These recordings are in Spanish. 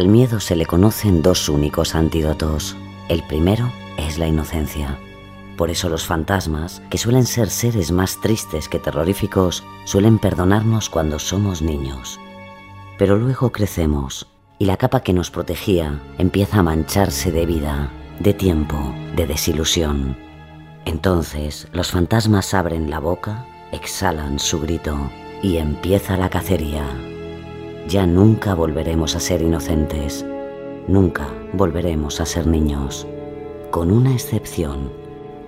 Al miedo se le conocen dos únicos antídotos. El primero es la inocencia. Por eso los fantasmas, que suelen ser seres más tristes que terroríficos, suelen perdonarnos cuando somos niños. Pero luego crecemos y la capa que nos protegía empieza a mancharse de vida, de tiempo, de desilusión. Entonces los fantasmas abren la boca, exhalan su grito y empieza la cacería. Ya nunca volveremos a ser inocentes, nunca volveremos a ser niños, con una excepción,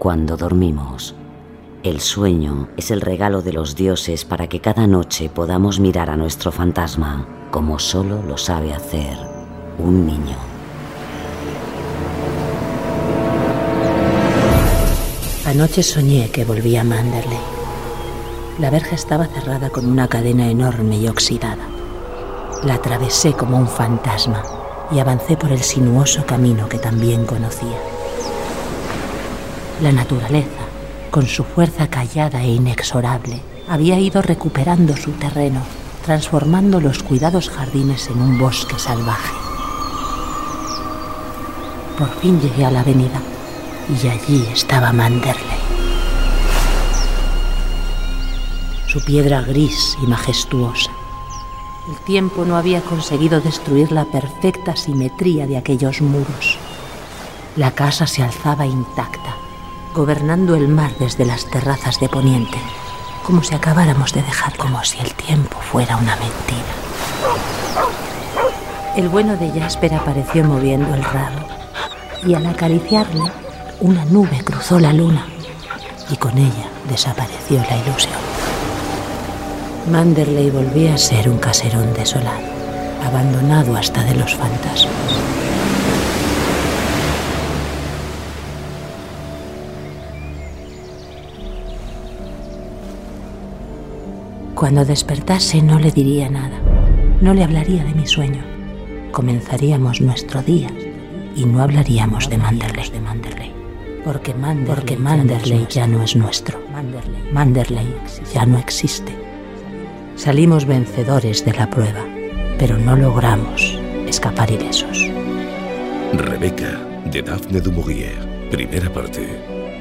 cuando dormimos. El sueño es el regalo de los dioses para que cada noche podamos mirar a nuestro fantasma como solo lo sabe hacer un niño. Anoche soñé que volvía a Manderley. La verja estaba cerrada con una cadena enorme y oxidada. La atravesé como un fantasma y avancé por el sinuoso camino que también conocía. La naturaleza, con su fuerza callada e inexorable, había ido recuperando su terreno, transformando los cuidados jardines en un bosque salvaje. Por fin llegué a la avenida y allí estaba Manderley. Su piedra gris y majestuosa. El tiempo no había conseguido destruir la perfecta simetría de aquellos muros. La casa se alzaba intacta, gobernando el mar desde las terrazas de poniente, como si acabáramos de dejar como si el tiempo fuera una mentira. El bueno de Jasper apareció moviendo el rabo y al acariciarle, una nube cruzó la luna y con ella desapareció la ilusión. Manderley volvía a ser un caserón desolado, abandonado hasta de los fantasmas. Cuando despertase no le diría nada, no le hablaría de mi sueño. Comenzaríamos nuestro día y no hablaríamos de Manderley. De Manderley. Porque Manderley, Porque Manderley ya no es nuestro. Manderley ya no existe. Salimos vencedores de la prueba, pero no logramos escapar ilesos. Rebeca, de Daphne du Maurier. Primera parte.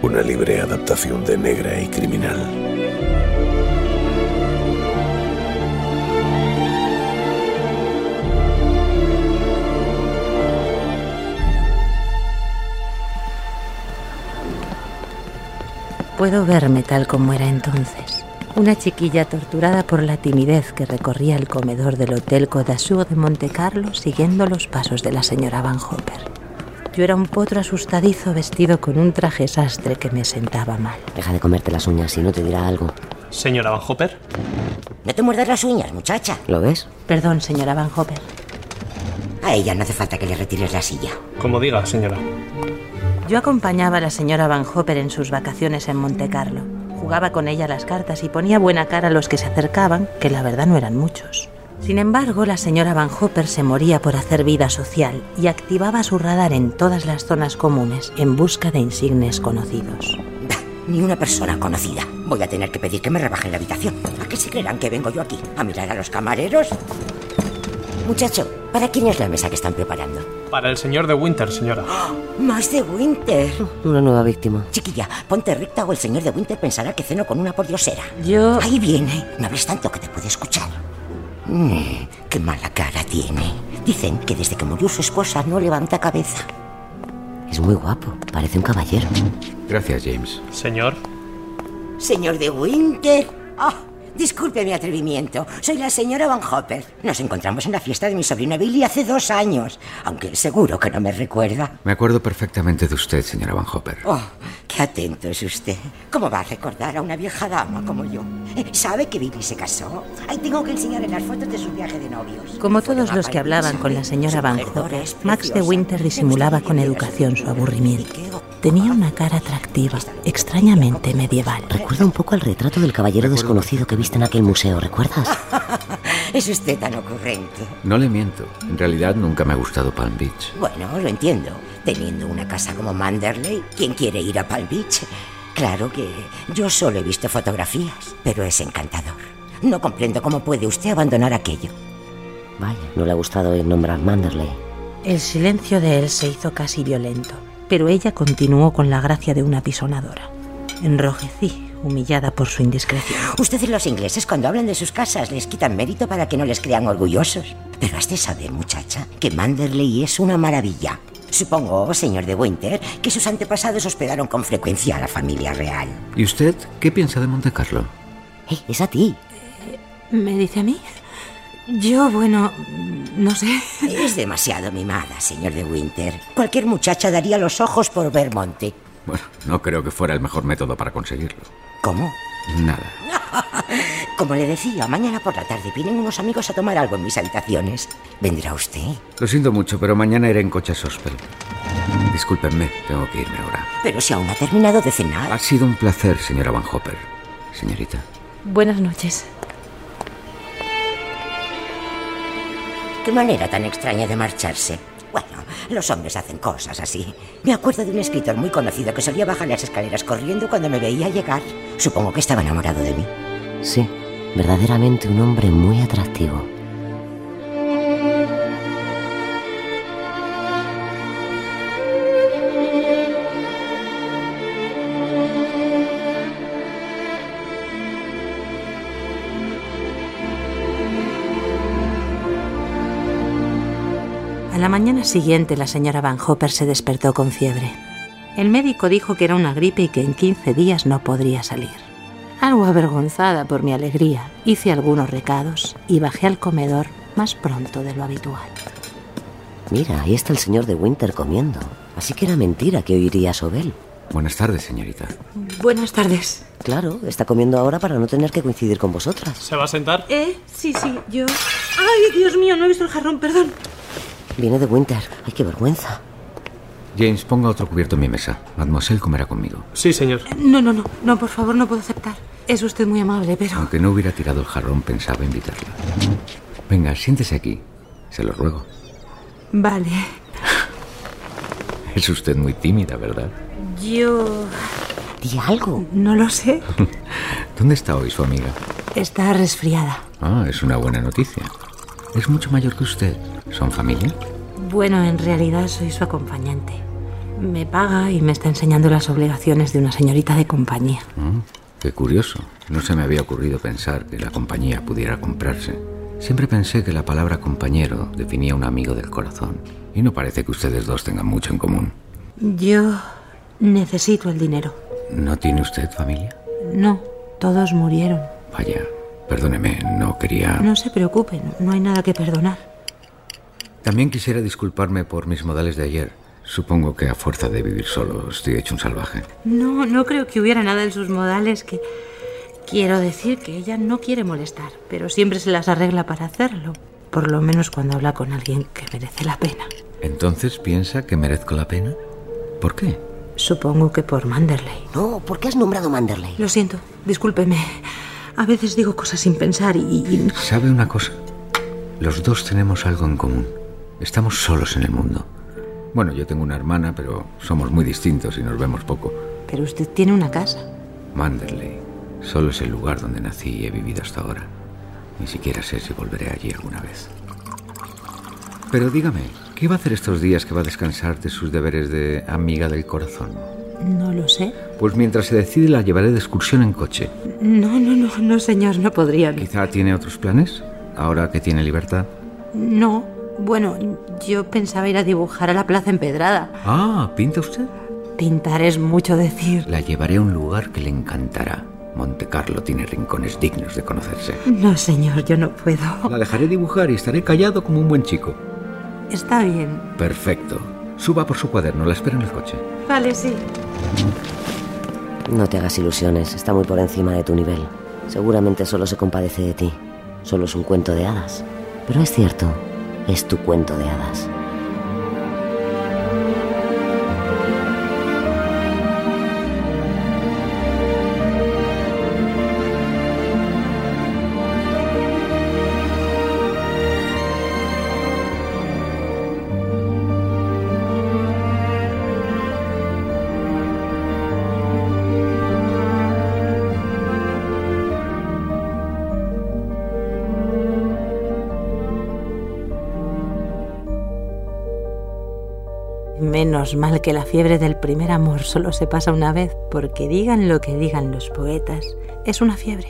Una libre adaptación de Negra y Criminal. Puedo verme tal como era entonces. Una chiquilla torturada por la timidez que recorría el comedor del Hotel Codasur de Monte Carlo siguiendo los pasos de la señora Van Hopper. Yo era un potro asustadizo vestido con un traje sastre que me sentaba mal. Deja de comerte las uñas si no te dirá algo. Señora Van Hopper. No te muerdas las uñas, muchacha. ¿Lo ves? Perdón, señora Van Hopper. A ella no hace falta que le retires la silla. Como diga, señora. Yo acompañaba a la señora Van Hopper en sus vacaciones en Monte Carlo. Jugaba con ella las cartas y ponía buena cara a los que se acercaban, que la verdad no eran muchos. Sin embargo, la señora Van Hopper se moría por hacer vida social y activaba su radar en todas las zonas comunes en busca de insignes conocidos. Ni una persona conocida. Voy a tener que pedir que me rebajen la habitación. ¿A qué se creerán que vengo yo aquí? ¿A mirar a los camareros? Muchacho, ¿para quién es la mesa que están preparando? Para el señor de Winter, señora. Más de Winter. Una nueva víctima. Chiquilla, ponte recta o el señor de Winter pensará que ceno con una pordiosera. Yo... Ahí viene. No hables tanto que te puede escuchar. Mm, qué mala cara tiene. Dicen que desde que murió su esposa no levanta cabeza. Es muy guapo, parece un caballero. Gracias, James. Señor. Señor de Winter. Ah, Disculpe mi atrevimiento. Soy la señora Van Hopper. Nos encontramos en la fiesta de mi sobrino Billy hace dos años, aunque seguro que no me recuerda. Me acuerdo perfectamente de usted, señora Van Hopper. Oh, qué atento es usted. ¿Cómo va a recordar a una vieja dama como yo? ¿Sabe que Billy se casó? Ahí tengo que enseñarle las fotos de su viaje de novios. Como todos los que hablaban con la señora Van es Max de. Winter disimulaba con educación su aburrimiento. Tenía una cara atractiva, extrañamente medieval. Recuerda un poco al retrato del caballero desconocido que viste en aquel museo, ¿recuerdas? Es usted tan ocurrente. No le miento. En realidad nunca me ha gustado Palm Beach. Bueno, lo entiendo. Teniendo una casa como Manderley, ¿quién quiere ir a Palm Beach? Claro que yo solo he visto fotografías, pero es encantador. No comprendo cómo puede usted abandonar aquello. Vaya, no le ha gustado oír nombrar Manderley. El silencio de él se hizo casi violento, pero ella continuó con la gracia de una pisonadora. Enrojecí, humillada por su indiscreción. Ustedes los ingleses cuando hablan de sus casas les quitan mérito para que no les crean orgullosos. Pero has de saber, muchacha, que Manderley es una maravilla. Supongo, señor de Winter, que sus antepasados hospedaron con frecuencia a la familia real. ¿Y usted qué piensa de Monte Carlo? ¡Eh, es a ti! ¿Me dice a mí? Yo, bueno, no sé. Es demasiado mimada, señor de Winter. Cualquier muchacha daría los ojos por ver Monte. Bueno, no creo que fuera el mejor método para conseguirlo. ¿Cómo? Nada. Como le decía, mañana por la tarde vienen unos amigos a tomar algo en mis habitaciones. ¿Vendrá usted? Lo siento mucho, pero mañana iré en coche a Sospel. Discúlpenme, tengo que irme ahora. Pero si aún no ha terminado de cenar. Ha sido un placer, señora Van Hopper. Señorita. Buenas noches. Qué manera tan extraña de marcharse. Bueno, los hombres hacen cosas así. Me acuerdo de un escritor muy conocido que solía bajar las escaleras corriendo cuando me veía llegar. Supongo que estaba enamorado de mí. Sí, verdaderamente un hombre muy atractivo. La mañana siguiente la señora Van Hopper se despertó con fiebre. El médico dijo que era una gripe y que en 15 días no podría salir. Algo avergonzada por mi alegría, hice algunos recados y bajé al comedor más pronto de lo habitual. Mira, ahí está el señor de Winter comiendo. Así que era mentira que oiría sobre él. Buenas tardes, señorita. Buenas tardes. Claro, está comiendo ahora para no tener que coincidir con vosotras. ¿Se va a sentar? ¿Eh? Sí, sí, yo... ¡Ay, Dios mío! No he visto el jarrón, perdón. Viene de Winter. ¡Ay, qué vergüenza! James, ponga otro cubierto en mi mesa. Mademoiselle comerá conmigo. Sí, señor. No, no, no, no, por favor, no puedo aceptar. Es usted muy amable, pero... Aunque no hubiera tirado el jarrón, pensaba invitarla. Venga, siéntese aquí. Se lo ruego. Vale. Es usted muy tímida, ¿verdad? Yo... Di algo. No lo sé. ¿Dónde está hoy su amiga? Está resfriada. Ah, es una buena noticia. Es mucho mayor que usted. ¿Son familia? Bueno, en realidad soy su acompañante. Me paga y me está enseñando las obligaciones de una señorita de compañía. Mm, qué curioso. No se me había ocurrido pensar que la compañía pudiera comprarse. Siempre pensé que la palabra compañero definía un amigo del corazón. Y no parece que ustedes dos tengan mucho en común. Yo necesito el dinero. ¿No tiene usted familia? No, todos murieron. Vaya, perdóneme, no quería... No se preocupen, no hay nada que perdonar. También quisiera disculparme por mis modales de ayer. Supongo que a fuerza de vivir solo estoy hecho un salvaje. No, no creo que hubiera nada en sus modales que... Quiero decir que ella no quiere molestar, pero siempre se las arregla para hacerlo. Por lo menos cuando habla con alguien que merece la pena. ¿Entonces piensa que merezco la pena? ¿Por qué? Supongo que por Manderley. No, ¿por qué has nombrado Manderley? Lo siento, discúlpeme. A veces digo cosas sin pensar y... y- ¿Sabe una cosa? Los dos tenemos algo en común. Estamos solos en el mundo. Bueno, yo tengo una hermana, pero somos muy distintos y nos vemos poco. Pero usted tiene una casa. Manderley. Solo es el lugar donde nací y he vivido hasta ahora. Ni siquiera sé si volveré allí alguna vez. Pero dígame, ¿qué va a hacer estos días que va a descansar de sus deberes de amiga del corazón? No lo sé. Pues mientras se decide la llevaré de excursión en coche. No, no, no, no, señor, no podría. Quizá tiene otros planes, ahora que tiene libertad. No. Bueno, yo pensaba ir a dibujar a la plaza empedrada. Ah, ¿pinta usted? Pintar es mucho decir. La llevaré a un lugar que le encantará. Monte Carlo tiene rincones dignos de conocerse. No, señor, yo no puedo. La dejaré dibujar y estaré callado como un buen chico. Está bien. Perfecto. Suba por su cuaderno, la espero en el coche. Vale, sí. No te hagas ilusiones, está muy por encima de tu nivel. Seguramente solo se compadece de ti. Solo es un cuento de hadas. Pero es cierto, es tu cuento de hadas. Menos mal que la fiebre del primer amor solo se pasa una vez, porque digan lo que digan los poetas, es una fiebre,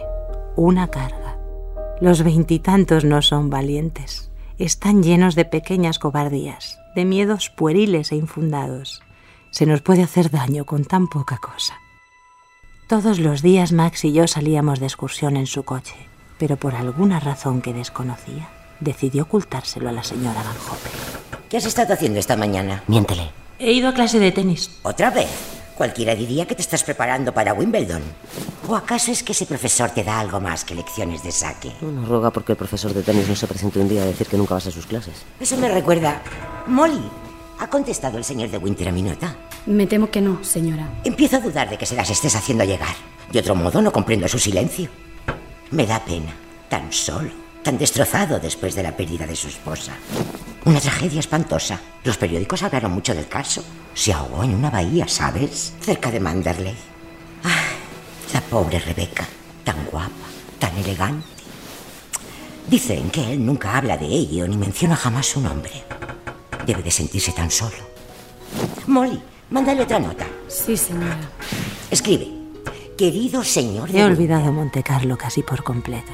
una carga. Los veintitantos no son valientes, están llenos de pequeñas cobardías, de miedos pueriles e infundados. Se nos puede hacer daño con tan poca cosa. Todos los días Max y yo salíamos de excursión en su coche, pero por alguna razón que desconocía, decidió ocultárselo a la señora Van Hopper. ¿Qué has estado haciendo esta mañana? Miéntele. He ido a clase de tenis. ¿Otra vez? Cualquiera diría que te estás preparando para Wimbledon. ¿O acaso es que ese profesor te da algo más que lecciones de saque? No roga porque el profesor de tenis no se presente un día a decir que nunca vas a sus clases. Eso me recuerda. Molly, ¿ha contestado el señor de Winter a mi nota? Me temo que no, señora. Empiezo a dudar de que se las estés haciendo llegar. De otro modo, no comprendo su silencio. Me da pena. Tan solo, tan destrozado después de la pérdida de su esposa. Una tragedia espantosa. Los periódicos hablaron mucho del caso. Se ahogó en una bahía, ¿sabes? Cerca de Manderley. Ah, la pobre Rebeca. Tan guapa, tan elegante. Dicen que él nunca habla de ello ni menciona jamás su nombre. Debe de sentirse tan solo. Molly, mándale otra nota. Sí, señora. Escribe. Querido señor de He Winter". olvidado Monte Carlo casi por completo.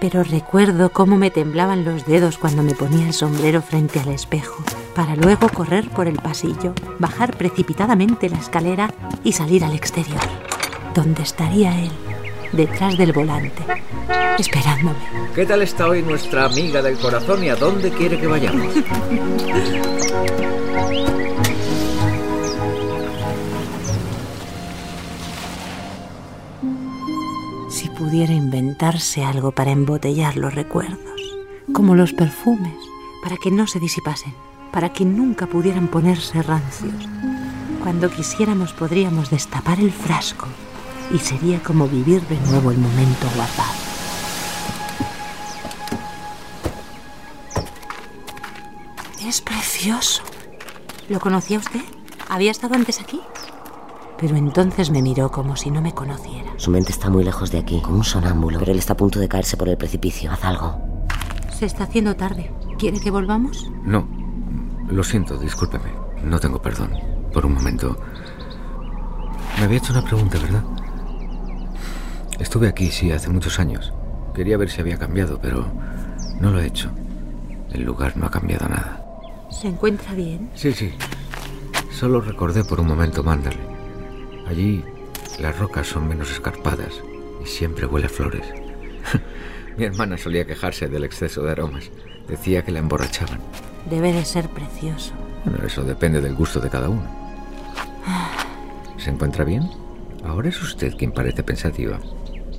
Pero recuerdo cómo me temblaban los dedos cuando me ponía el sombrero frente al espejo, para luego correr por el pasillo, bajar precipitadamente la escalera y salir al exterior, donde estaría él, detrás del volante, esperándome. ¿Qué tal está hoy nuestra amiga del corazón y a dónde quiere que vayamos? Si pudiera inventarse algo para embotellar los recuerdos, como los perfumes, para que no se disipasen, para que nunca pudieran ponerse rancios. Cuando quisiéramos podríamos destapar el frasco y sería como vivir de nuevo el momento guardado. Es precioso. ¿Lo conocía usted? ¿Había estado antes aquí? Pero entonces me miró como si no me conociera. Su mente está muy lejos de aquí, como un sonámbulo, pero él está a punto de caerse por el precipicio. Haz algo. Se está haciendo tarde. ¿Quiere que volvamos? No, lo siento, discúlpeme. No tengo perdón. Por un momento... Me había hecho una pregunta, ¿verdad? Estuve aquí, sí, hace muchos años. Quería ver si había cambiado, pero no lo he hecho. El lugar no ha cambiado nada. ¿Se encuentra bien? Sí, sí. Solo recordé por un momento Manderley. Allí las rocas son menos escarpadas y siempre huele a flores. Mi hermana solía quejarse del exceso de aromas. Decía que la emborrachaban. Debe de ser precioso. Bueno, eso depende del gusto de cada uno. ¿Se encuentra bien? Ahora es usted quien parece pensativa.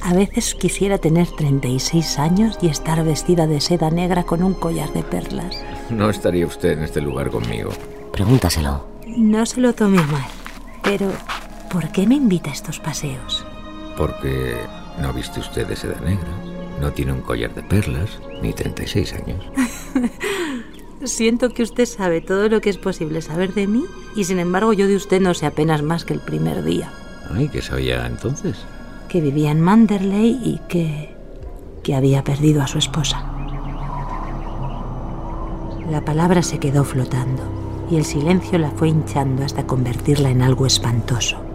A veces quisiera tener 36 años y estar vestida de seda negra con un collar de perlas. No estaría usted en este lugar conmigo. Pregúntaselo. No se lo tome mal, pero ¿por qué me invita a estos paseos? Porque no viste usted de seda negra, no tiene un collar de perlas, ni 36 años. Siento que usted sabe todo lo que es posible saber de mí y sin embargo yo de usted no sé apenas más que el primer día. Ay, ¿qué sabía entonces? Que vivía en Manderley y que... que había perdido a su esposa. La palabra se quedó flotando y el silencio la fue hinchando hasta convertirla en algo espantoso.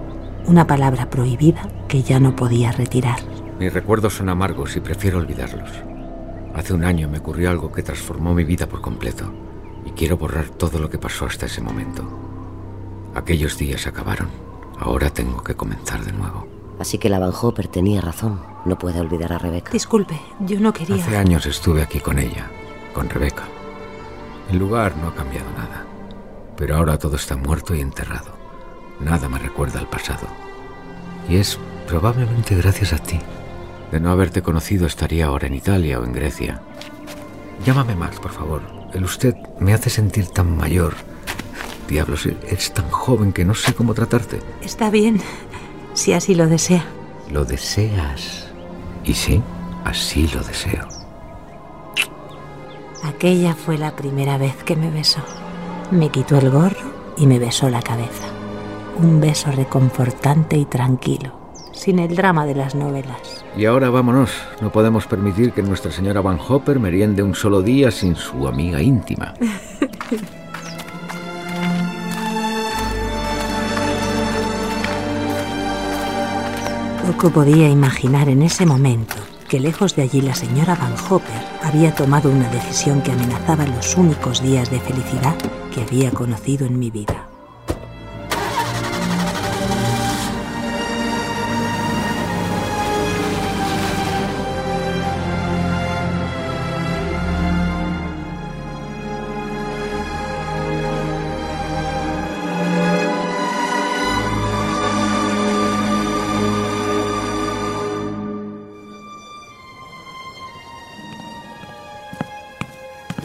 Una palabra prohibida que ya no podía retirar. Mis recuerdos son amargos y prefiero olvidarlos. Hace un año me ocurrió algo que transformó mi vida por completo y quiero borrar todo lo que pasó hasta ese momento. Aquellos días acabaron. Ahora tengo que comenzar de nuevo. Así que la Van Hopper tenía razón. No puede olvidar a Rebeca. Disculpe, yo no quería. Hace años estuve aquí con ella, con Rebeca. El lugar no ha cambiado nada. Pero ahora todo está muerto y enterrado. Nada me recuerda al pasado. Y es probablemente gracias a ti. De no haberte conocido estaría ahora en Italia o en Grecia. Llámame Max, por favor. El usted me hace sentir tan mayor. Diablos, eres tan joven que no sé cómo tratarte. Está bien, si así lo desea. Lo deseas. Y sí, así lo deseo. Aquella fue la primera vez que me besó. Me quitó el gorro y me besó la cabeza. Un beso reconfortante y tranquilo, sin el drama de las novelas. Y ahora vámonos. No podemos permitir que nuestra señora Van Hopper meriende un solo día sin su amiga íntima. Poco podía imaginar en ese momento que lejos de allí la señora Van Hopper había tomado una decisión que amenazaba los únicos días de felicidad que había conocido en mi vida.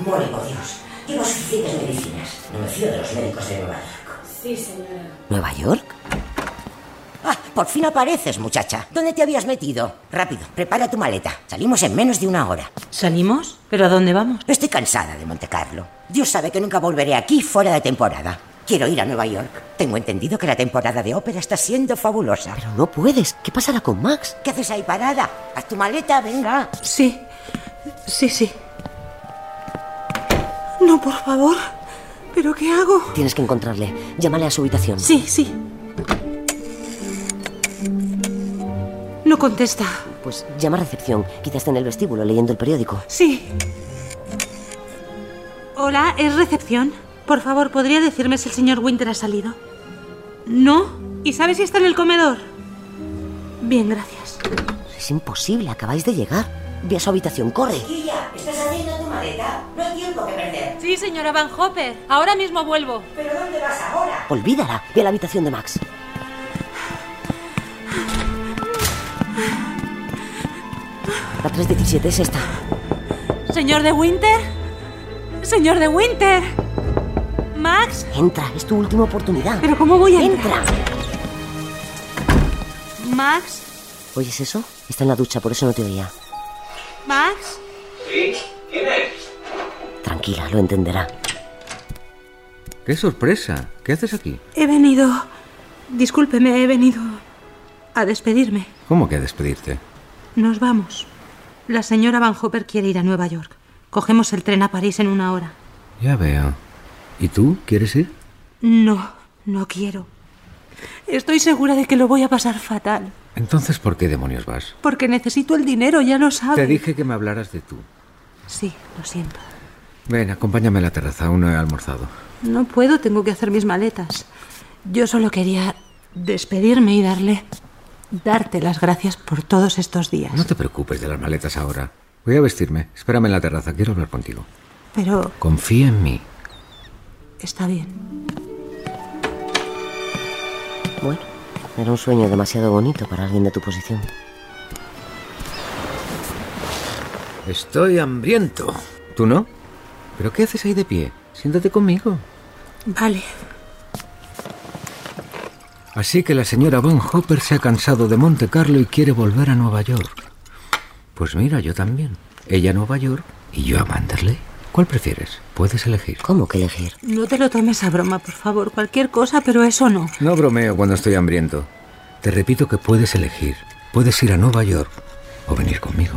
Muere por Dios. Llevo suficientes medicinas. No me fío de los médicos de Nueva York. Sí, señora. ¿Nueva York? Ah, por fin apareces, muchacha. ¿Dónde te habías metido? Rápido, prepara tu maleta. Salimos en menos de una hora. ¿Salimos? ¿Pero a dónde vamos? Estoy cansada de Monte Carlo. Dios sabe que nunca volveré aquí fuera de temporada. Quiero ir a Nueva York. Tengo entendido que la temporada de ópera está siendo fabulosa. Pero no puedes. ¿Qué pasará con Max? ¿Qué haces ahí parada? Haz tu maleta, venga. Sí, sí, sí. No, por favor. ¿Pero qué hago? Tienes que encontrarle. Llámale a su habitación. Sí, sí. No contesta. Pues llama a recepción. Quizás esté en el vestíbulo leyendo el periódico. Sí. Hola, ¿es recepción? Por favor, ¿podría decirme si el señor Winter ha salido? ¿No? ¿Y sabe si está en el comedor? Bien, gracias. Es imposible. Acabáis de llegar. Ve a su habitación. Corre. Chiquilla, ¿estás haciendo tu maleta? No hay tiempo que perder. Sí, señora Van Hopper. Ahora mismo vuelvo. ¿Pero dónde vas ahora? Olvídala. Ve a la habitación de Max. La 317 es esta. ¿Señor de Winter? ¿Señor de Winter? ¿Max? Entra. Es tu última oportunidad. ¿Pero cómo voy a entrar? Entra. ¿Max? ¿Oyes eso? Está en la ducha, por eso no te oía. ¿Max? ¿Sí? ¿Quién es? Tranquila, lo entenderá. ¡Qué sorpresa! ¿Qué haces aquí? He venido... Discúlpeme, he venido a despedirme. ¿Cómo que a despedirte? Nos vamos. La señora Van Hopper quiere ir a Nueva York. Cogemos el tren a París en una hora. Ya veo. ¿Y tú? ¿Quieres ir? No, no quiero. Estoy segura de que lo voy a pasar fatal. Entonces, ¿por qué demonios vas? Porque necesito el dinero, ya lo sabes. Te dije que me hablaras de tú. Sí, lo siento. Ven, acompáñame a la terraza, aún no he almorzado. No puedo, tengo que hacer mis maletas. Yo solo quería despedirme y darle... darte las gracias por todos estos días. No te preocupes de las maletas ahora. Voy a vestirme. Espérame en la terraza, quiero hablar contigo. Pero Confía en mí. está bien. Bueno, era un sueño demasiado bonito para alguien de tu posición. Estoy hambriento. ¿Tú no? ¿Pero qué haces ahí de pie? Siéntate conmigo. Vale. Así que la señora Von Hopper se ha cansado de Monte Carlo y quiere volver a Nueva York. Pues mira, yo también. Ella a Nueva York y yo a Manderley. ¿Cuál prefieres? Puedes elegir. ¿Cómo que elegir? No te lo tomes a broma, por favor. Cualquier cosa, pero eso no. No bromeo cuando estoy hambriento. Te repito que puedes elegir. Puedes ir a Nueva York o venir conmigo.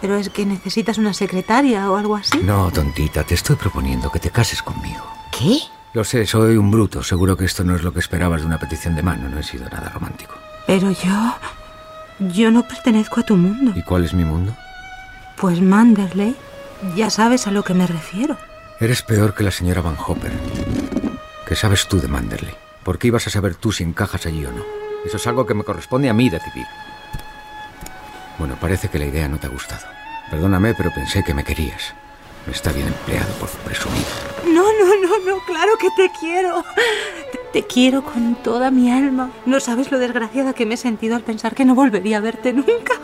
Pero es que necesitas una secretaria o algo así. No, tontita, te estoy proponiendo que te cases conmigo. ¿Qué? Lo sé, soy un bruto. Seguro que esto no es lo que esperabas de una petición de mano. No he sido nada romántico. Pero yo... Yo no pertenezco a tu mundo. ¿Y cuál es mi mundo? Pues Manderley, ya sabes a lo que me refiero. Eres peor que la señora Van Hopper. ¿Qué sabes tú de Manderley? ¿Por qué ibas a saber tú si encajas allí o no? Eso es algo que me corresponde a mí decidir. Bueno, parece que la idea no te ha gustado. Perdóname, pero pensé que me querías. Me está bien empleado por presumir. No, no, no, no, claro que te quiero. Te, te quiero con toda mi alma. No sabes lo desgraciada que me he sentido al pensar que no volvería a verte nunca.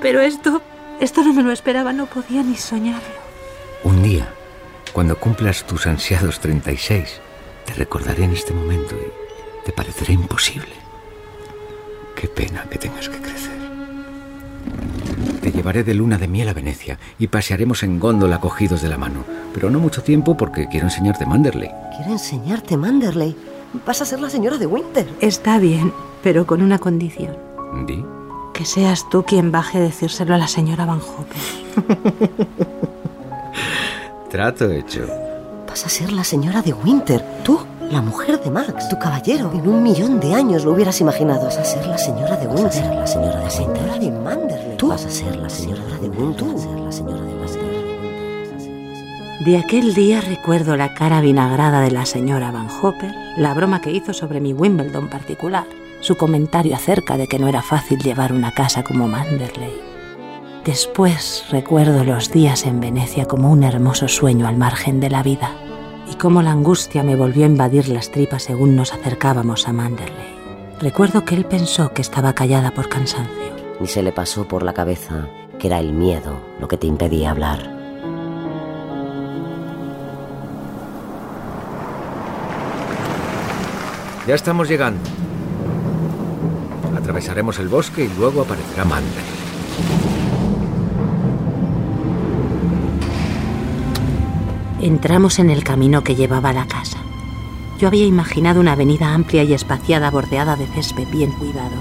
Pero esto, esto no me lo esperaba, no podía ni soñarlo. Un día, cuando cumplas tus ansiados 36, te recordaré en este momento y te parecerá imposible. Qué pena que tengas que crecer. Te llevaré de luna de miel a Venecia y pasearemos en góndola cogidos de la mano. Pero no mucho tiempo porque quiero enseñarte Manderley. Quiero enseñarte Manderley. Vas a ser la señora de Winter. Está bien, pero con una condición. ¿Di? Que seas tú quien baje a decírselo a la señora Van Hopper. Trato hecho. Vas a ser la señora de Winter. Tú, la mujer de Max, tu caballero. En un millón de años lo hubieras imaginado. Vas a ser la señora de Winter. Vas a ser la señora de La señora de Manderley. Tú vas a ser la señora de Winter. Vas a ser la señora de Winter. De aquel día recuerdo la cara vinagrada de la señora Van Hopper, la broma que hizo sobre mi Wimbledon particular, su comentario acerca de que no era fácil llevar una casa como Manderley. Después recuerdo los días en Venecia como un hermoso sueño al margen de la vida y cómo la angustia me volvió a invadir las tripas según nos acercábamos a Manderley. Recuerdo que él pensó que estaba callada por cansancio. Ni se le pasó por la cabeza que era el miedo lo que te impedía hablar. Ya estamos llegando. Atravesaremos el bosque y luego aparecerá Manderley. Entramos en el camino que llevaba a la casa. Yo había imaginado una avenida amplia y espaciada bordeada de césped bien cuidado,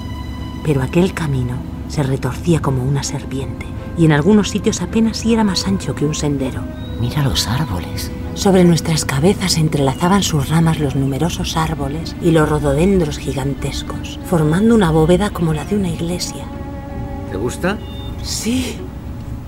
pero aquel camino se retorcía como una serpiente y en algunos sitios apenas si era más ancho que un sendero. Mira los árboles. Sobre nuestras cabezas se entrelazaban sus ramas los numerosos árboles y los rododendros gigantescos, formando una bóveda como la de una iglesia. ¿Te gusta? Sí,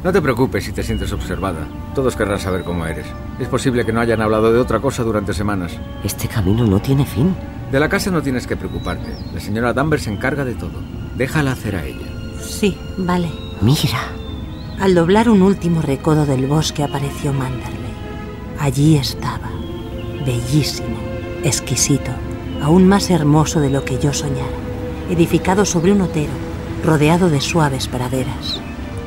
No te preocupes si te sientes observada. Todos querrán saber cómo eres. Es posible que no hayan hablado de otra cosa durante semanas. Este camino no tiene fin. De la casa no tienes que preocuparte. La señora Danvers se encarga de todo. Déjala hacer a ella. sí, vale. Mira. Al doblar un último recodo del bosque apareció Manderley. Allí estaba, bellísimo, exquisito, aún más hermoso de lo que yo soñara, edificado sobre un otero, rodeado de suaves praderas.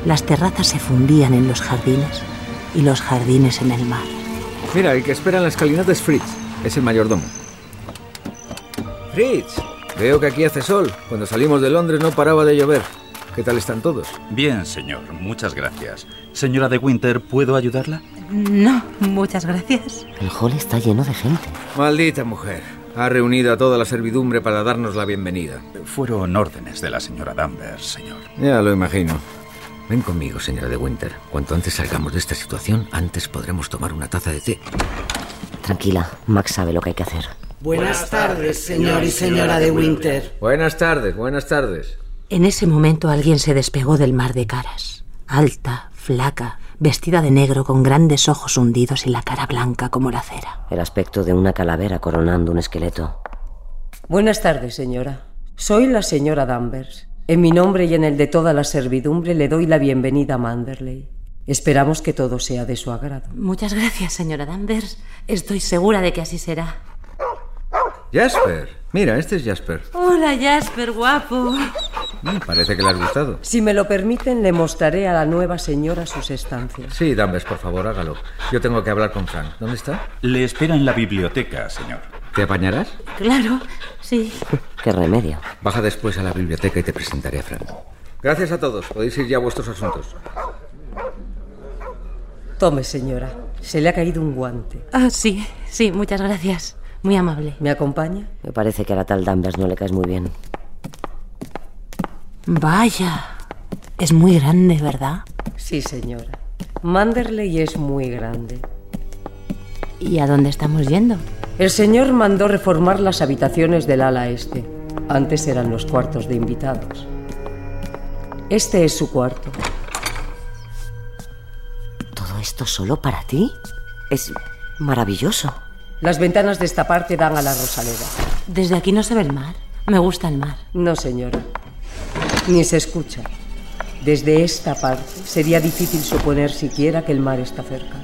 Las terrazas se fundían en los jardines y los jardines en el mar. Mira, el que espera en la escalinata es Fritz. Es el mayordomo. Fritz, veo que aquí hace sol. Cuando salimos de Londres no paraba de llover. ¿Qué tal están todos? Bien, señor, muchas gracias. Señora de Winter, ¿puedo ayudarla? No, muchas gracias. El hall está lleno de gente. Maldita mujer. Ha reunido a toda la servidumbre para darnos la bienvenida. Fueron órdenes de la señora Danvers, señor. Ya lo imagino. Ven conmigo, señora de Winter. Cuanto antes salgamos de esta situación, antes podremos tomar una taza de té. Tranquila, Max sabe lo que hay que hacer. Buenas tardes, señor y señora de Winter. Buenas tardes, buenas tardes. En ese momento alguien se despegó del mar de caras. Alta, flaca, vestida de negro con grandes ojos hundidos y la cara blanca como la cera. El aspecto de una calavera coronando un esqueleto. Buenas tardes, señora. Soy la señora Danvers. En mi nombre y en el de toda la servidumbre le doy la bienvenida a Manderley. Esperamos que todo sea de su agrado. Muchas gracias, señora Danvers. Estoy segura de que así será. Jasper. Mira, este es Jasper. Hola, Jasper, guapo. Mm, Parece que le has gustado. Si me lo permiten, le mostraré a la nueva señora sus estancias. Sí, Danvers, por favor, hágalo. Yo tengo que hablar con Frank. ¿Dónde está? Le espera en la biblioteca, señor. ¿Te apañarás? Claro, sí. Qué remedio. Baja después a la biblioteca y te presentaré a Frank. Gracias a todos. Podéis ir ya a vuestros asuntos. Tome, señora. Se le ha caído un guante. Ah, sí, sí, muchas gracias. Muy amable. ¿Me acompaña? Me parece que a la tal Danvers no le caes muy bien. Vaya. Es muy grande, ¿verdad? Sí, señora. Manderley es muy grande. ¿Y a dónde estamos yendo? El señor mandó reformar las habitaciones del ala este. Antes eran los cuartos de invitados. Este es su cuarto. ¿Todo esto solo para ti? Es maravilloso. Las ventanas de esta parte dan a la Rosaleda. Desde aquí no se ve el mar. Me gusta el mar. No, señora. Ni se escucha. Desde esta parte sería difícil suponer siquiera que el mar está cerca.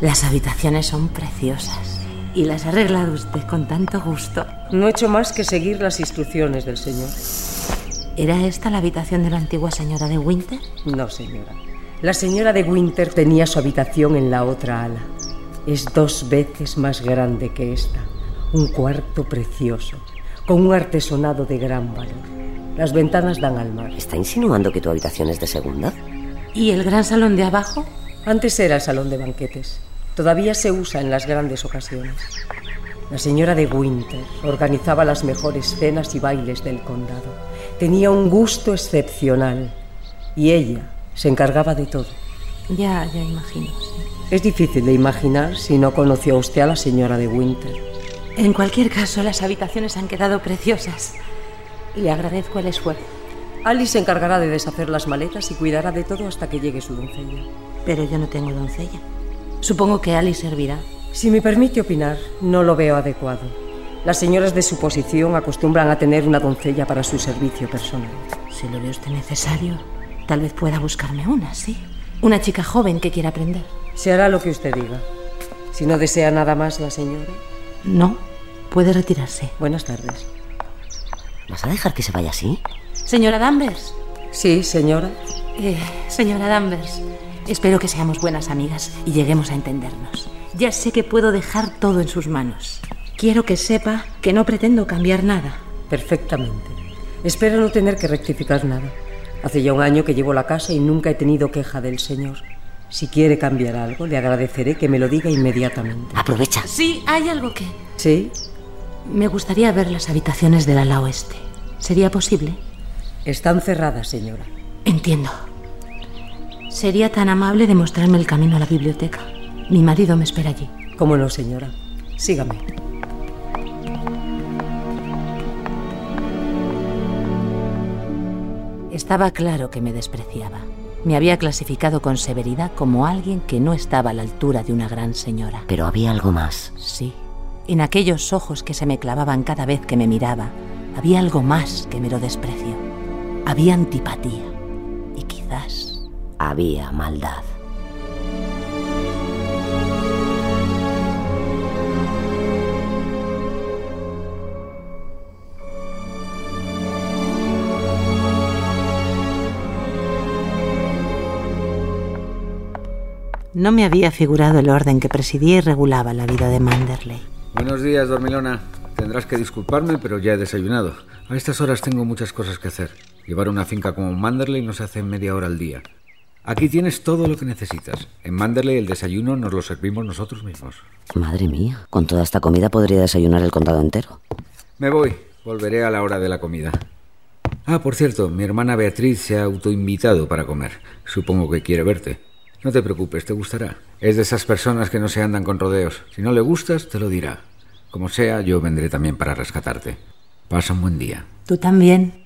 Las habitaciones son preciosas. Y las ha arreglado usted con tanto gusto. No he hecho más que seguir las instrucciones del señor. ¿Era esta la habitación de la antigua señora de Winter? No, señora. La señora de Winter tenía su habitación en la otra ala. Es dos veces más grande que esta. Un cuarto precioso, con un artesonado de gran valor. Las ventanas dan al mar. ¿Está insinuando que tu habitación es de segunda? ¿Y el gran salón de abajo? Antes era el salón de banquetes. Todavía se usa en las grandes ocasiones. La señora de Winter organizaba las mejores cenas y bailes del condado. Tenía un gusto excepcional y ella se encargaba de todo. Ya, ya imagino. sí. Es difícil de imaginar si no conoció a usted a la señora de Winter. En cualquier caso, las habitaciones han quedado preciosas. Le agradezco el esfuerzo. Alice se encargará de deshacer las maletas y cuidará de todo hasta que llegue su doncella. Pero yo no tengo doncella. Supongo que Alice servirá. Si me permite opinar, no lo veo adecuado. Las señoras de su posición acostumbran a tener una doncella para su servicio personal. Si lo ve usted necesario, tal vez pueda buscarme una, sí. Una chica joven que quiera aprender. Se hará lo que usted diga. Si no desea nada más la señora. No, puede retirarse. Buenas tardes. ¿Vas a dejar que se vaya así? Señora Danvers. Sí, señora. Eh, señora Danvers, espero que seamos buenas amigas y lleguemos a entendernos. Ya sé que puedo dejar todo en sus manos. Quiero que sepa que no pretendo cambiar nada. Perfectamente. Espero no tener que rectificar nada. Hace ya un año que llevo la casa y nunca he tenido queja del señor. Si quiere cambiar algo, le agradeceré que me lo diga inmediatamente. Aprovecha. Sí, hay algo que... ¿Sí? Me gustaría ver las habitaciones del ala oeste. ¿Sería posible? Están cerradas, señora. Entiendo. ¿Sería tan amable de mostrarme el camino a la biblioteca? Mi marido me espera allí. ¿Cómo no, señora? Sígame. Estaba claro que me despreciaba. Me había clasificado con severidad como alguien que no estaba a la altura de una gran señora. Pero había algo más. Sí. En aquellos ojos que se me clavaban cada vez que me miraba, había algo más que mero desprecio. Había antipatía. Y quizás... Había maldad. No me había figurado el orden que presidía y regulaba la vida de Manderley. Buenos días, dormilona. Tendrás que disculparme, pero ya he desayunado. A estas horas tengo muchas cosas que hacer. Llevar una finca como Manderley no se hace media hora al día. Aquí tienes todo lo que necesitas. En Manderley el desayuno nos lo servimos nosotros mismos. Madre mía, con toda esta comida podría desayunar el condado entero. Me voy. Volveré a la hora de la comida. Ah, por cierto, mi hermana Beatriz se ha autoinvitado para comer. Supongo que quiere verte. No te preocupes, te gustará. Es de esas personas que no se andan con rodeos. Si no le gustas, te lo dirá. Como sea, yo vendré también para rescatarte. Pasa un buen día. Tú también.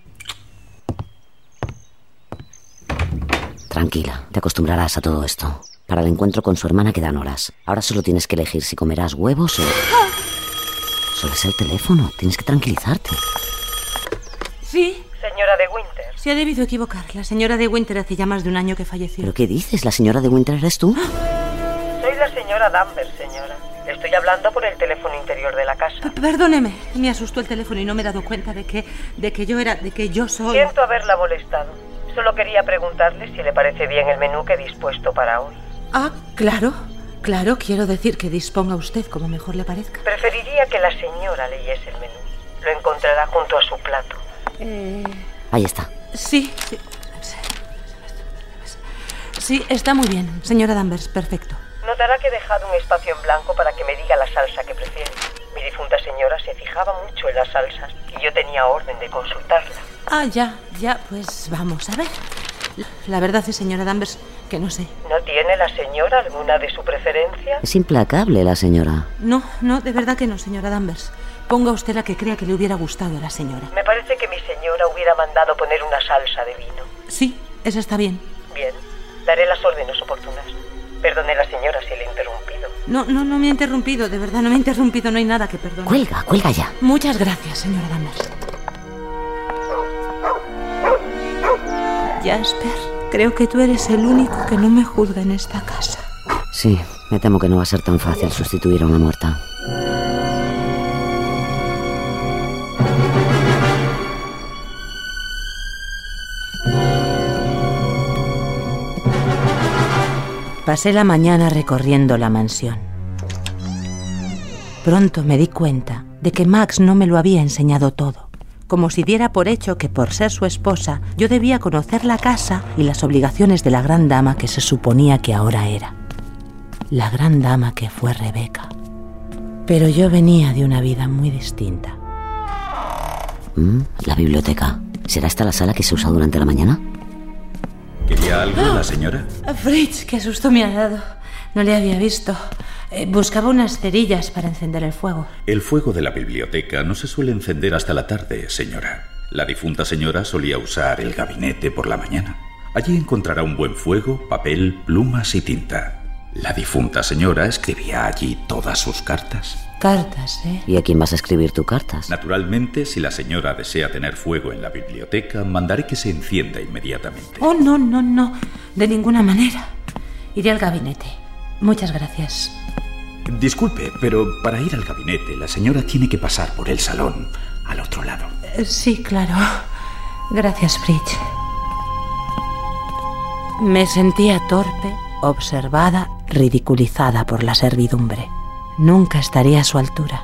Tranquila, te acostumbrarás a todo esto. Para el encuentro con su hermana quedan horas. Ahora solo tienes que elegir si comerás huevos o... Solo es el teléfono, tienes que tranquilizarte. Sí. Señora de Winter. Se ha debido equivocar. La señora de Winter hace ya más de un año que falleció. ¿Pero qué dices? ¿La señora de Winter eres tú? Soy la señora Danvers, señora. Estoy hablando por el teléfono interior de la casa. P- Perdóneme, me asustó el teléfono y no me he dado cuenta de que, de que yo era, de que yo soy. Siento haberla molestado. Solo quería preguntarle si le parece bien el menú que he dispuesto para hoy. Ah, claro, claro. Quiero decir que disponga usted como mejor le parezca. Preferiría que la señora leyese el menú. Lo encontrará junto a su plato. Eh, Ahí está. sí, sí. Sí, está muy bien, señora Danvers, perfecto. Notará que he dejado un espacio en blanco para que me diga la salsa que prefiere. Mi difunta señora se fijaba mucho en las salsas y yo tenía orden de consultarla. Ah, ya, ya, pues vamos a ver. La verdad es, señora Danvers, que no sé. ¿No tiene la señora alguna de su preferencia? Es implacable la señora. No, no, de verdad que no, señora Danvers. Ponga usted la que crea que le hubiera gustado a la señora. Me parece que mi señora hubiera mandado poner una salsa de vino. Sí, esa está bien. Bien, daré las órdenes oportunas. Perdone la señora si le he interrumpido. No, no, no me ha interrumpido, de verdad, no me ha interrumpido, no hay nada que perdonar. Cuelga, cuelga ya. Muchas gracias, señora Danvers. Jasper, creo que tú eres el único que no me juzga en esta casa. Sí, me temo que no va a ser tan fácil sustituir a una muerta. Pasé la mañana recorriendo la mansión. Pronto me di cuenta de que Max no me lo había enseñado todo, como si diera por hecho que por ser su esposa yo debía conocer la casa y las obligaciones de la gran dama que se suponía que ahora era. La gran dama que fue Rebeca. Pero yo venía de una vida muy distinta. Mm, la biblioteca. ¿Será esta la sala que se usa durante la mañana? ¿Quería algo la señora? Fritz, qué susto me ha dado. No le había visto. Eh, buscaba unas cerillas para encender el fuego. El fuego de la biblioteca no se suele encender hasta la tarde, señora. La difunta señora solía usar el gabinete por la mañana. Allí encontrará un buen fuego, papel, plumas y tinta. La difunta señora escribía allí todas sus cartas. Cartas, ¿eh? ¿Y a quién vas a escribir tus cartas? Naturalmente, si la señora desea tener fuego en la biblioteca, mandaré que se encienda inmediatamente. Oh, no, no, no. De ninguna manera. Iré al gabinete. Muchas gracias. Disculpe, pero para ir al gabinete, la señora tiene que pasar por el salón, al otro lado. Eh, Sí, claro. Gracias, Fritz. Me sentía torpe, observada, ridiculizada por la servidumbre. Nunca estaría a su altura.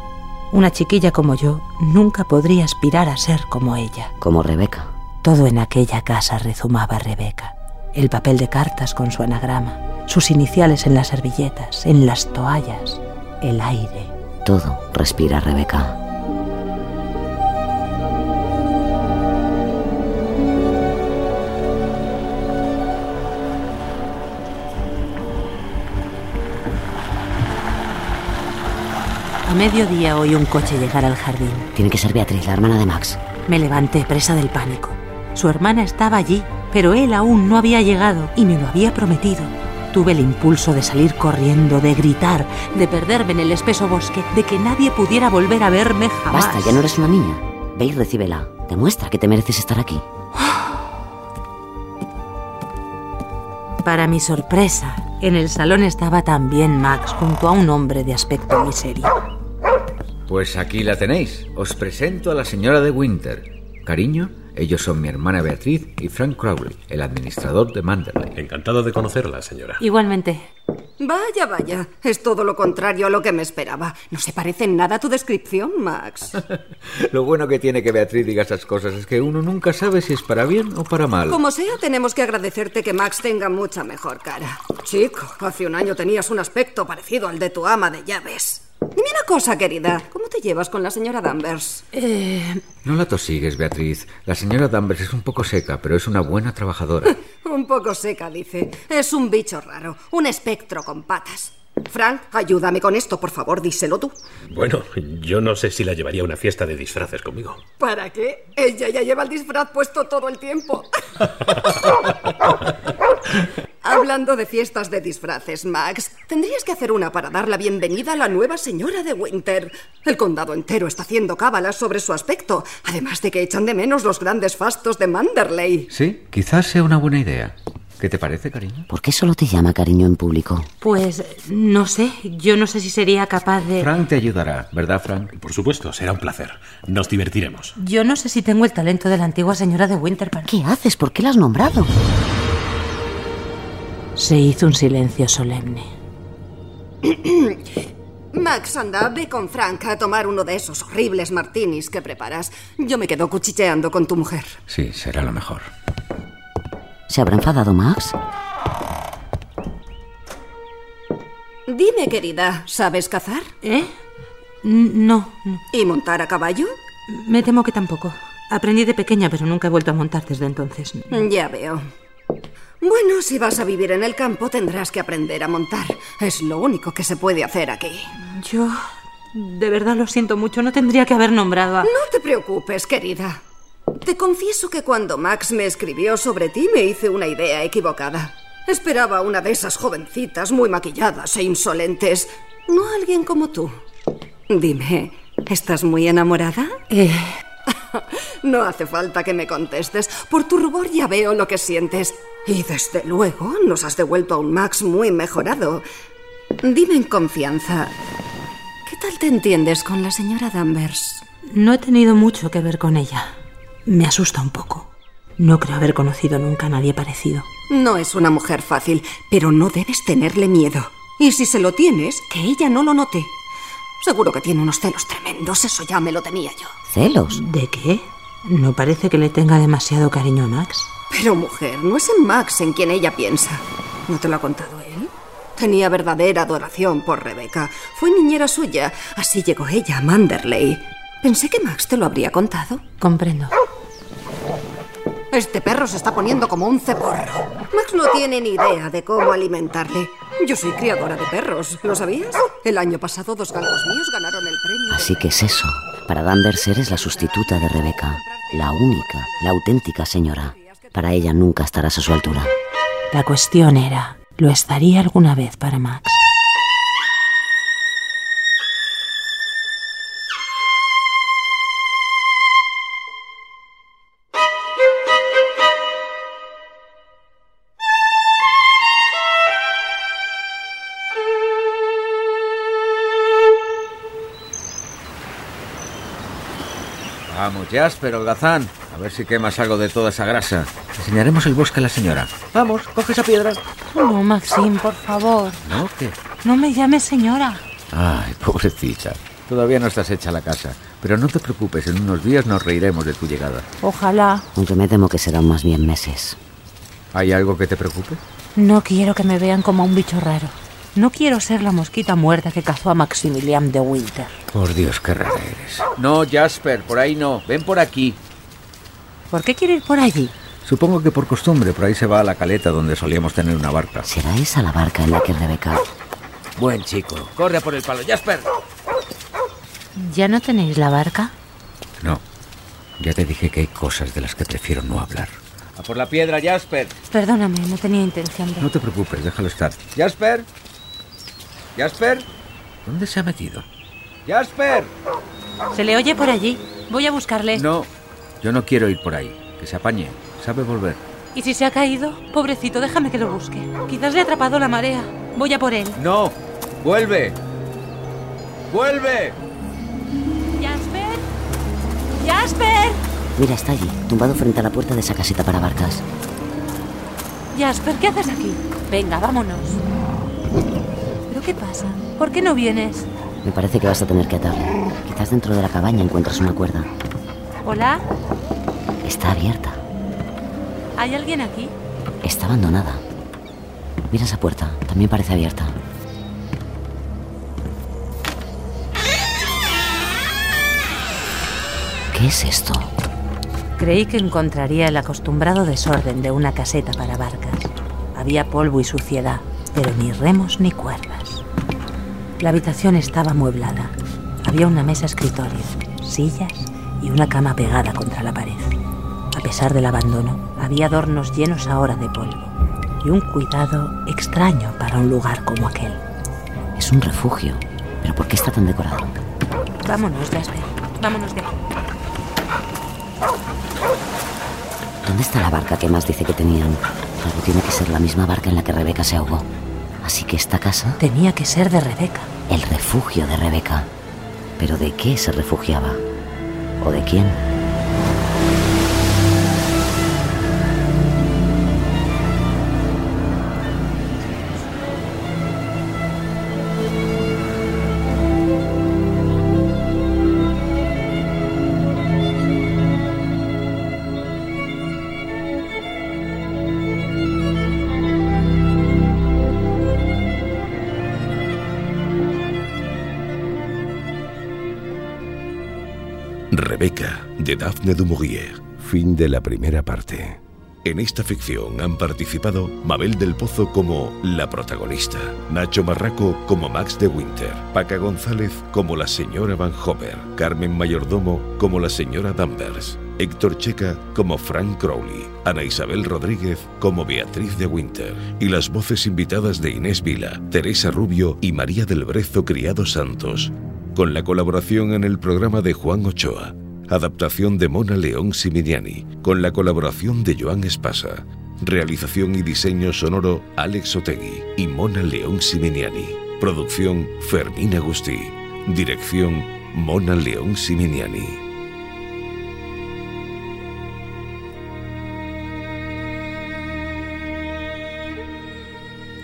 Una chiquilla como yo nunca podría aspirar a ser como ella. Como Rebeca. Todo en aquella casa rezumaba Rebeca. El papel de cartas con su anagrama, sus iniciales en las servilletas, en las toallas, el aire. Todo respira Rebeca. A mediodía oí un coche llegar al jardín. Tiene que ser Beatriz, la hermana de Max. Me levanté presa del pánico. Su hermana estaba allí, pero él aún no había llegado y me lo había prometido. Tuve el impulso de salir corriendo, de gritar, de perderme en el espeso bosque, de que nadie pudiera volver a verme jamás. Basta, ya no eres una niña. Ve y recíbela. Demuestra que te mereces estar aquí. Para mi sorpresa, en el salón estaba también Max junto a un hombre de aspecto muy serio. Pues aquí la tenéis. Os presento a la señora de Winter. Cariño, ellos son mi hermana Beatriz y Frank Crowley, el administrador de Manderley. Encantado de conocerla, señora. Igualmente. Vaya, vaya. Es todo lo contrario a lo que me esperaba. No se parece en nada a tu descripción, Max. Lo bueno que tiene que Beatriz diga esas cosas es que uno nunca sabe si es para bien o para mal. Como sea, tenemos que agradecerte que Max tenga mucha mejor cara. Chico, hace un año tenías un aspecto parecido al de tu ama de llaves. Dime una cosa, querida. ¿Cómo te llevas con la señora Danvers? Eh, No la tosigues, Beatriz. La señora Danvers es un poco seca, pero es una buena trabajadora. Un poco seca, dice. Es un bicho raro, un espectro con patas. Frank, ayúdame con esto, por favor, díselo tú. Bueno, yo no sé si la llevaría a una fiesta de disfraces conmigo. ¿Para qué? Ella ya lleva el disfraz puesto todo el tiempo. Hablando de fiestas de disfraces, Max, tendrías que hacer una para dar la bienvenida a la nueva señora de Winter. El condado entero está haciendo cábalas sobre su aspecto, además de que echan de menos los grandes fastos de Manderley. Sí, quizás sea una buena idea. ¿Qué te parece, cariño? ¿Por qué solo te llama cariño en público? pues no sé. Yo no sé si sería capaz de. Frank te ayudará, ¿verdad, Frank? Por supuesto, será un placer. Nos divertiremos. Yo no sé si tengo el talento de la antigua señora de Winter para. ¿Qué haces? ¿Por qué la has nombrado? Se hizo un silencio solemne. Max, anda, ve con Frank a tomar uno de esos horribles martinis que preparas. Yo me quedo cuchicheando con tu mujer. Sí, será lo mejor. ¿Se habrá enfadado Max? Dime, querida, ¿sabes cazar? ¿Eh? No. ¿Y montar a caballo? Me temo que tampoco. Aprendí de pequeña, pero nunca he vuelto a montar desde entonces. Ya veo. Bueno, si vas a vivir en el campo tendrás que aprender a montar. Es lo único que se puede hacer aquí. Yo. De verdad lo siento mucho. No tendría que haber nombrado a. No te preocupes, querida. Te confieso que cuando Max me escribió sobre ti me hice una idea equivocada. Esperaba una de esas jovencitas muy maquilladas e insolentes, no a alguien como tú. Dime, ¿estás muy enamorada? Eh, No hace falta que me contestes. Por tu rubor ya veo lo que sientes. Y desde luego nos has devuelto a un Max muy mejorado. Dime en confianza, ¿qué tal te entiendes con la señora Danvers? No he tenido mucho que ver con ella. Me asusta un poco. No creo haber conocido nunca a nadie parecido. No es una mujer fácil, pero no debes tenerle miedo. Y si se lo tienes, que ella no lo note. Seguro que tiene unos celos tremendos, eso ya me lo tenía yo. ¿Celos? ¿De qué? No parece que le tenga demasiado cariño a Max. Pero mujer, no es en Max en quien ella piensa. ¿No te lo ha contado él? Tenía verdadera adoración por Rebeca. Fue niñera suya. Así llegó ella a Manderley. Pensé que Max te lo habría contado. Comprendo. Este perro se está poniendo como un ceporro. Max no tiene ni idea de cómo alimentarle. Yo soy criadora de perros, ¿lo sabías? El año pasado dos galgos míos ganaron el premio. Así que es eso. Para Danvers eres la sustituta de Rebeca. La única, la auténtica señora. Para ella nunca estarás a su altura. La cuestión era, ¿lo estaría alguna vez para Max? Vamos, Jasper, holgazán. A ver si quemas algo de toda esa grasa. Enseñaremos el bosque a la señora. Vamos, coge esa piedra. No, Maxim, por favor. ¿No? ¿Qué? No me llames señora. Ay, pobrecita. Todavía no estás hecha la casa. Pero no te preocupes, en unos días nos reiremos de tu llegada. Ojalá. Aunque me temo que serán más bien meses. ¿Hay algo que te preocupe? No quiero que me vean como un bicho raro. No quiero ser la mosquita muerta que cazó a Maximilian de Winter. Por Dios, qué rara eres. No, Jasper, por ahí no. Ven por aquí. ¿Por qué quiere ir por allí? Supongo que por costumbre, por ahí se va a la caleta donde solíamos tener una barca. ¿Será esa la barca en la que Rebeca... Buen chico. Corre a por el palo, Jasper. ¿Ya no tenéis la barca? No. Ya te dije que hay cosas de las que prefiero no hablar. A por la piedra, Jasper. Perdóname, no tenía intención de... No te preocupes, déjalo estar. Jasper. Jasper. ¿Dónde se ha metido? Jasper. Se le oye por allí. Voy a buscarle. No, yo no quiero ir por ahí. Que se apañe. Sabe volver. ¿Y si se ha caído? Pobrecito, déjame que lo busque. Quizás le ha atrapado la marea. Voy a por él. No. Vuelve. Vuelve. Jasper. Jasper. Mira, está allí, tumbado frente a la puerta de esa casita para barcas. Jasper, ¿qué haces aquí? Venga, vámonos. ¿Pero qué pasa? ¿Por qué no vienes? Me parece que vas a tener que atarle. Quizás dentro de la cabaña encuentras una cuerda. ¿Hola? Está abierta. ¿Hay alguien aquí? Está abandonada. Mira esa puerta, también parece abierta. ¿Qué es esto? Creí que encontraría el acostumbrado desorden de una caseta para barcas. Había polvo y suciedad, pero ni remos ni cuerdas. La habitación estaba amueblada. Había una mesa escritorio, sillas y una cama pegada contra la pared. A pesar del abandono, había adornos llenos ahora de polvo y un cuidado extraño para un lugar como aquel. Es un refugio. ¿Pero por qué está tan decorado? Vámonos, Jasper. Vámonos de aquí. ¿Dónde está la barca que más dice que tenían? Algo tiene que ser la misma barca en la que Rebeca se ahogó. Así que esta casa... Tenía que ser de Rebeca. El refugio de Rebeca. ¿Pero de qué se refugiaba? ¿O de quién? Rebeca, de Daphne du. Fin de la primera parte. En esta ficción han participado Mabel del Pozo como la protagonista, Nacho Marraco como Max de Winter, Paca González como la señora Van Homer, Carmen Mayordomo como la señora Danvers, Héctor Checa como Frank Crowley, Ana Isabel Rodríguez como Beatriz de Winter y las voces invitadas de Inés Vila, Teresa Rubio y María del Brezo Criado Santos, con la colaboración en el programa de Juan Ochoa. Adaptación de Mona León Siminiani, con la colaboración de Joan Espasa. Realización y diseño sonoro Alex Otegui y Mona León Siminiani. Producción Fermín Agustí. Dirección Mona León Siminiani.